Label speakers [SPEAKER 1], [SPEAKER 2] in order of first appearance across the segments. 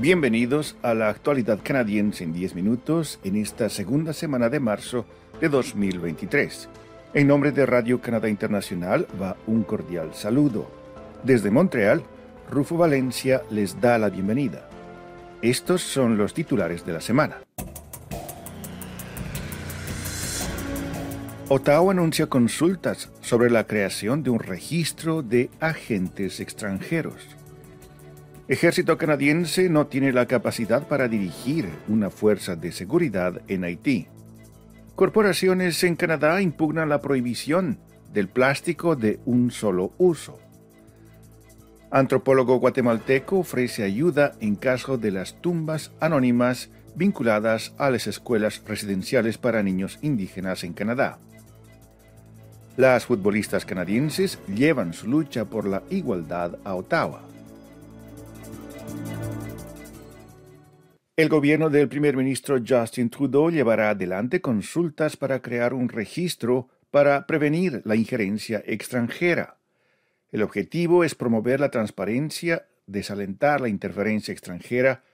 [SPEAKER 1] Bienvenidos a la actualidad canadiense en 10 minutos en esta segunda semana de marzo de 2023. En nombre de Radio Canadá Internacional va un cordial saludo. Desde Montreal, Rufo Valencia les da la bienvenida. Estos son los titulares de la semana. Ottawa anuncia consultas sobre la creación de un registro de agentes extranjeros. Ejército canadiense no tiene la capacidad para dirigir una fuerza de seguridad en Haití. Corporaciones en Canadá impugnan la prohibición del plástico de un solo uso. Antropólogo guatemalteco ofrece ayuda en caso de las tumbas anónimas vinculadas a las escuelas residenciales para niños indígenas en Canadá. Las futbolistas canadienses llevan su lucha por la igualdad a Ottawa. El gobierno del primer ministro Justin Trudeau llevará adelante consultas para crear un registro para prevenir la injerencia extranjera. El objetivo es promover la transparencia, desalentar la interferencia extranjera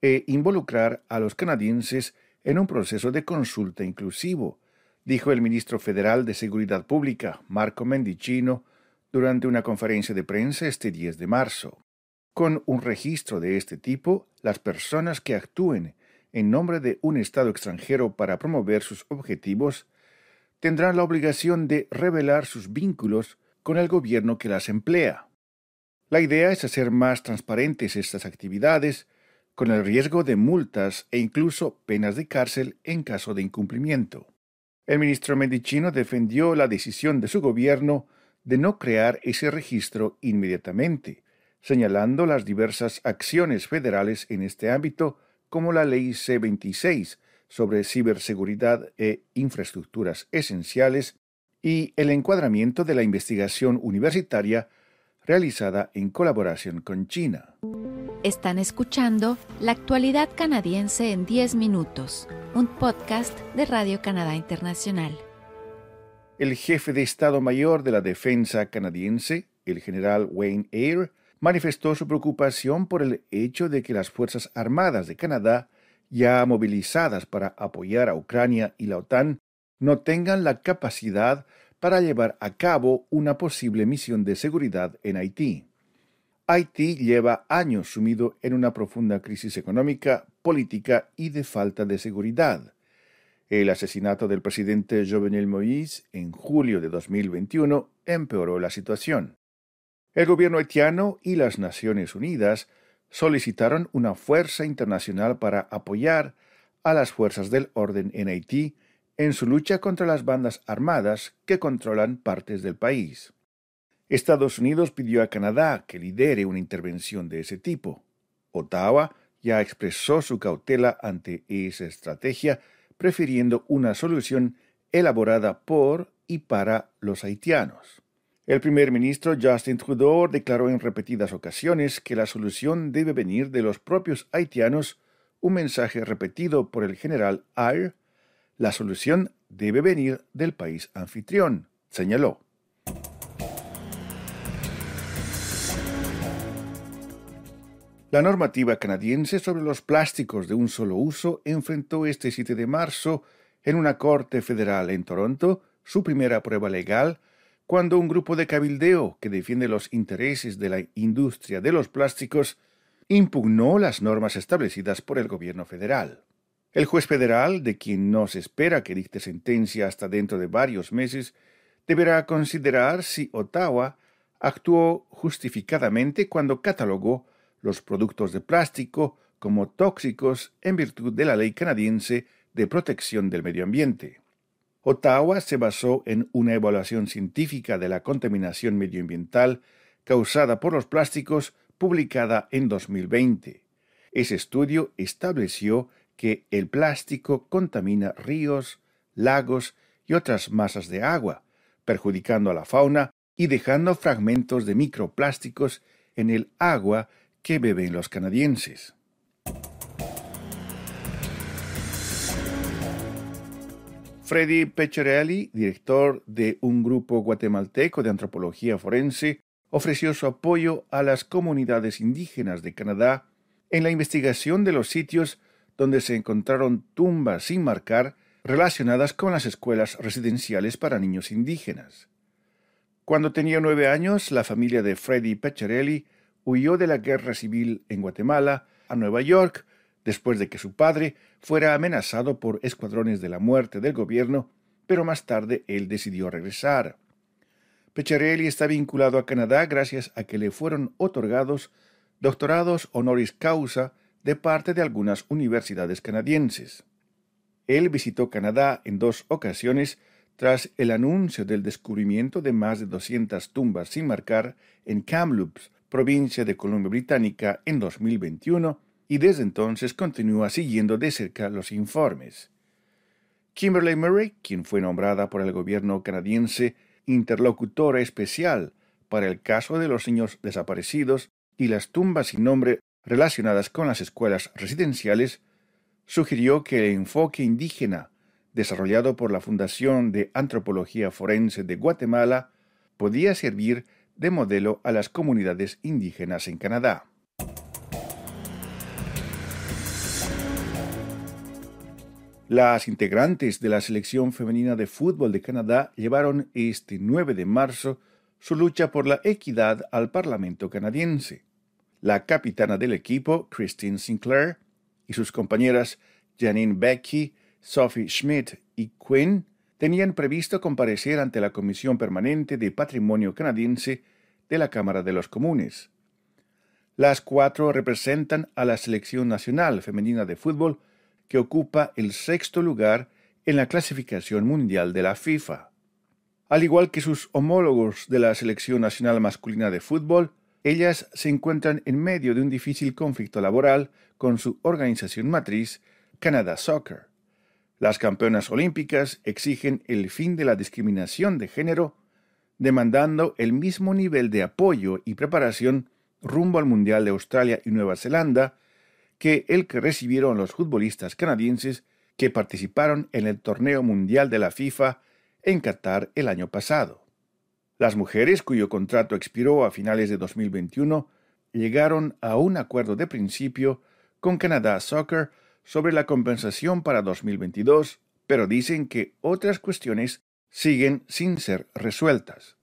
[SPEAKER 1] e involucrar a los canadienses en un proceso de consulta inclusivo, dijo el ministro federal de Seguridad Pública, Marco Mendicino, durante una conferencia de prensa este 10 de marzo. Con un registro de este tipo, las personas que actúen en nombre de un Estado extranjero para promover sus objetivos tendrán la obligación de revelar sus vínculos con el gobierno que las emplea. La idea es hacer más transparentes estas actividades, con el riesgo de multas e incluso penas de cárcel en caso de incumplimiento. El ministro Medicino defendió la decisión de su gobierno de no crear ese registro inmediatamente, señalando las diversas acciones federales en este ámbito, como la Ley C-26 sobre ciberseguridad e infraestructuras esenciales y el encuadramiento de la investigación universitaria realizada en colaboración con China.
[SPEAKER 2] Están escuchando La actualidad canadiense en 10 minutos, un podcast de Radio Canadá Internacional.
[SPEAKER 1] El jefe de Estado Mayor de la Defensa canadiense, el general Wayne Eyre, manifestó su preocupación por el hecho de que las Fuerzas Armadas de Canadá, ya movilizadas para apoyar a Ucrania y la OTAN, no tengan la capacidad para llevar a cabo una posible misión de seguridad en Haití. Haití lleva años sumido en una profunda crisis económica, política y de falta de seguridad. El asesinato del presidente Jovenel Moïse en julio de 2021 empeoró la situación. El gobierno haitiano y las Naciones Unidas solicitaron una fuerza internacional para apoyar a las fuerzas del orden en Haití en su lucha contra las bandas armadas que controlan partes del país. Estados Unidos pidió a Canadá que lidere una intervención de ese tipo. Ottawa ya expresó su cautela ante esa estrategia, prefiriendo una solución elaborada por y para los haitianos. El primer ministro Justin Trudeau declaró en repetidas ocasiones que la solución debe venir de los propios haitianos, un mensaje repetido por el general Ayr. La solución debe venir del país anfitrión, señaló. La normativa canadiense sobre los plásticos de un solo uso enfrentó este 7 de marzo en una corte federal en Toronto su primera prueba legal cuando un grupo de cabildeo que defiende los intereses de la industria de los plásticos impugnó las normas establecidas por el gobierno federal. El juez federal, de quien no se espera que dicte sentencia hasta dentro de varios meses, deberá considerar si Ottawa actuó justificadamente cuando catalogó los productos de plástico como tóxicos en virtud de la ley canadiense de protección del medio ambiente. Ottawa se basó en una evaluación científica de la contaminación medioambiental causada por los plásticos publicada en 2020. Ese estudio estableció que el plástico contamina ríos, lagos y otras masas de agua, perjudicando a la fauna y dejando fragmentos de microplásticos en el agua que beben los canadienses. Freddy Pecciarelli, director de un grupo guatemalteco de antropología forense, ofreció su apoyo a las comunidades indígenas de Canadá en la investigación de los sitios donde se encontraron tumbas sin marcar relacionadas con las escuelas residenciales para niños indígenas. Cuando tenía nueve años, la familia de Freddy Pecciarelli huyó de la guerra civil en Guatemala a Nueva York después de que su padre fuera amenazado por escuadrones de la muerte del gobierno, pero más tarde él decidió regresar. Pecciarelli está vinculado a Canadá gracias a que le fueron otorgados doctorados honoris causa de parte de algunas universidades canadienses. Él visitó Canadá en dos ocasiones tras el anuncio del descubrimiento de más de 200 tumbas sin marcar en Kamloops, provincia de Columbia Británica, en 2021, y desde entonces continúa siguiendo de cerca los informes. Kimberly Murray, quien fue nombrada por el gobierno canadiense interlocutora especial para el caso de los niños desaparecidos y las tumbas sin nombre relacionadas con las escuelas residenciales, sugirió que el enfoque indígena desarrollado por la Fundación de Antropología Forense de Guatemala podía servir de modelo a las comunidades indígenas en Canadá. Las integrantes de la selección femenina de fútbol de Canadá llevaron este 9 de marzo su lucha por la equidad al Parlamento canadiense. La capitana del equipo, Christine Sinclair, y sus compañeras Janine Becky, Sophie Schmidt y Quinn tenían previsto comparecer ante la Comisión Permanente de Patrimonio Canadiense de la Cámara de los Comunes. Las cuatro representan a la Selección Nacional Femenina de Fútbol que ocupa el sexto lugar en la clasificación mundial de la FIFA. Al igual que sus homólogos de la Selección Nacional Masculina de Fútbol, ellas se encuentran en medio de un difícil conflicto laboral con su organización matriz, Canada Soccer. Las campeonas olímpicas exigen el fin de la discriminación de género, demandando el mismo nivel de apoyo y preparación rumbo al Mundial de Australia y Nueva Zelanda que el que recibieron los futbolistas canadienses que participaron en el torneo mundial de la FIFA en Qatar el año pasado. Las mujeres cuyo contrato expiró a finales de 2021 llegaron a un acuerdo de principio con Canadá Soccer sobre la compensación para 2022, pero dicen que otras cuestiones siguen sin ser resueltas.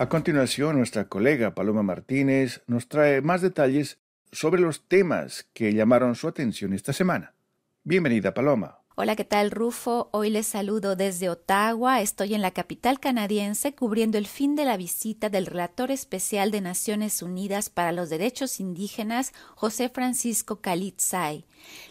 [SPEAKER 1] A continuación, nuestra colega Paloma Martínez nos trae más detalles sobre los temas que llamaron su atención esta semana. Bienvenida, Paloma.
[SPEAKER 2] Hola, ¿qué tal, Rufo? Hoy les saludo desde Ottawa. Estoy en la capital canadiense cubriendo el fin de la visita del relator especial de Naciones Unidas para los Derechos Indígenas, José Francisco Kalitzai.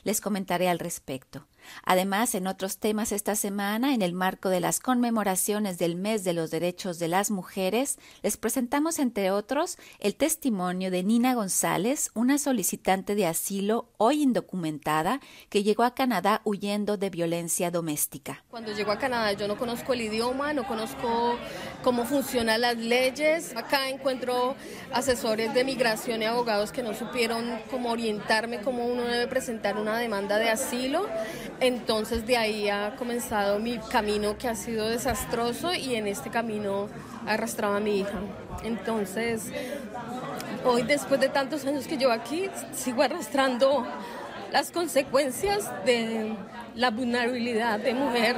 [SPEAKER 2] Les comentaré al respecto. Además, en otros temas esta semana, en el marco de las conmemoraciones del Mes de los Derechos de las Mujeres, les presentamos, entre otros, el testimonio de Nina González, una solicitante de asilo hoy indocumentada que llegó a Canadá huyendo de violencia doméstica.
[SPEAKER 3] Cuando llegó a Canadá yo no conozco el idioma, no conozco cómo funcionan las leyes. Acá encuentro asesores de migración y abogados que no supieron cómo orientarme, cómo uno debe presentar una demanda de asilo. Entonces de ahí ha comenzado mi camino que ha sido desastroso y en este camino arrastraba a mi hija. Entonces, hoy después de tantos años que llevo aquí, sigo arrastrando las consecuencias de la vulnerabilidad de mujer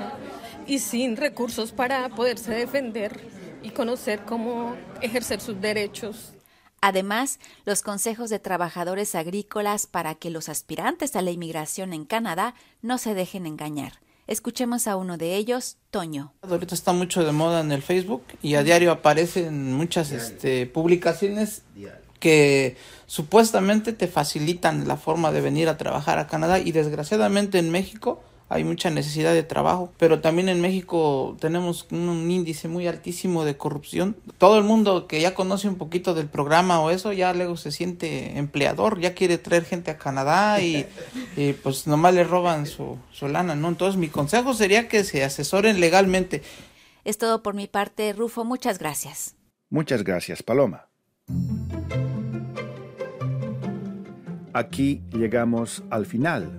[SPEAKER 3] y sin recursos para poderse defender y conocer cómo ejercer sus derechos.
[SPEAKER 2] Además, los consejos de trabajadores agrícolas para que los aspirantes a la inmigración en Canadá no se dejen engañar. Escuchemos a uno de ellos, Toño.
[SPEAKER 4] Ahorita está mucho de moda en el Facebook y a diario aparecen muchas este, publicaciones que supuestamente te facilitan la forma de venir a trabajar a Canadá y desgraciadamente en México hay mucha necesidad de trabajo, pero también en México tenemos un índice muy altísimo de corrupción. Todo el mundo que ya conoce un poquito del programa o eso, ya luego se siente empleador, ya quiere traer gente a Canadá y, pues nomás le roban su, su lana, ¿no? Entonces mi consejo sería que se asesoren legalmente.
[SPEAKER 2] Es todo por mi parte, Rufo, muchas gracias.
[SPEAKER 1] Muchas gracias, Paloma. Aquí llegamos al final